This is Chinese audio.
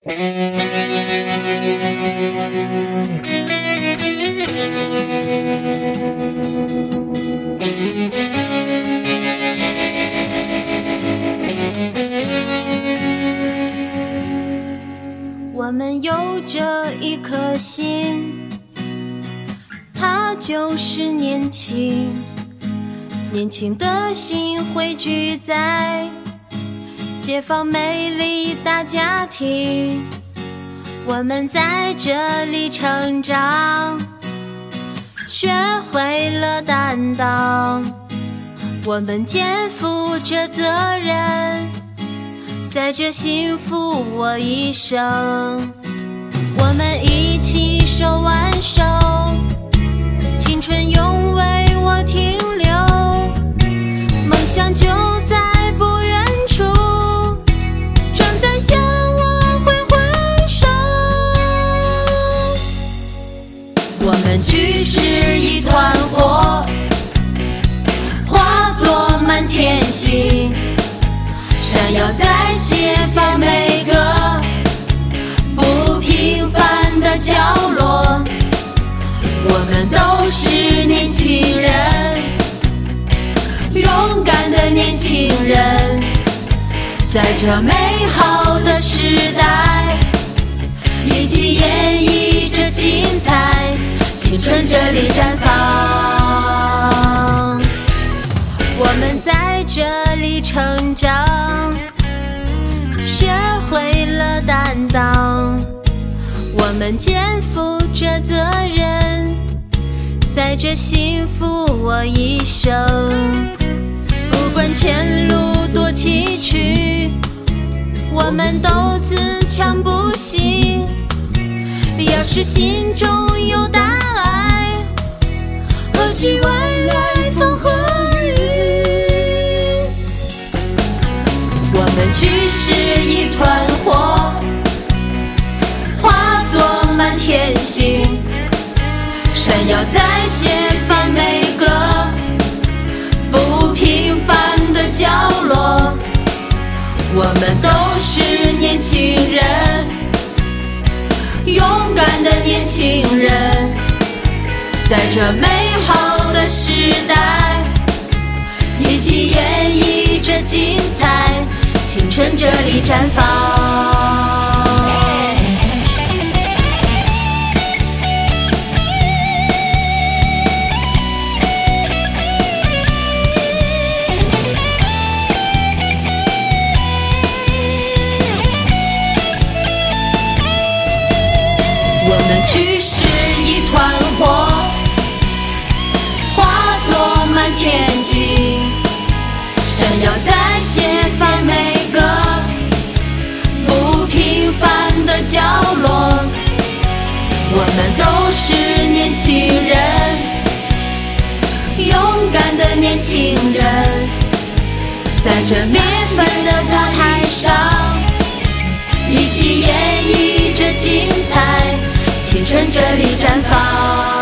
我们有着一颗心，它就是年轻。年轻的心汇聚在解放美丽大家庭。我们在这里成长，学会了担当。我们肩负着责任，在这幸福我一生。我们一起手挽手，青春永为闪耀在解放每个不平凡的角落。我们都是年轻人，勇敢的年轻人，在这美好的时代，一起演绎着精彩，青春这里绽放。们肩负着责任，在这幸福我一生。不管前路多崎岖，我们都自强不息。要是心中有大爱，何惧万要在解放每个不平凡的角落。我们都是年轻人，勇敢的年轻人，在这美好的时代，一起演绎着精彩，青春这里绽放。我们举是一团火，化作满天星，闪耀在解放每个不平凡的角落。我们都是年轻人，勇敢的年轻人，在这缤纷的舞台上。一起演绎着精彩，青春这里绽放。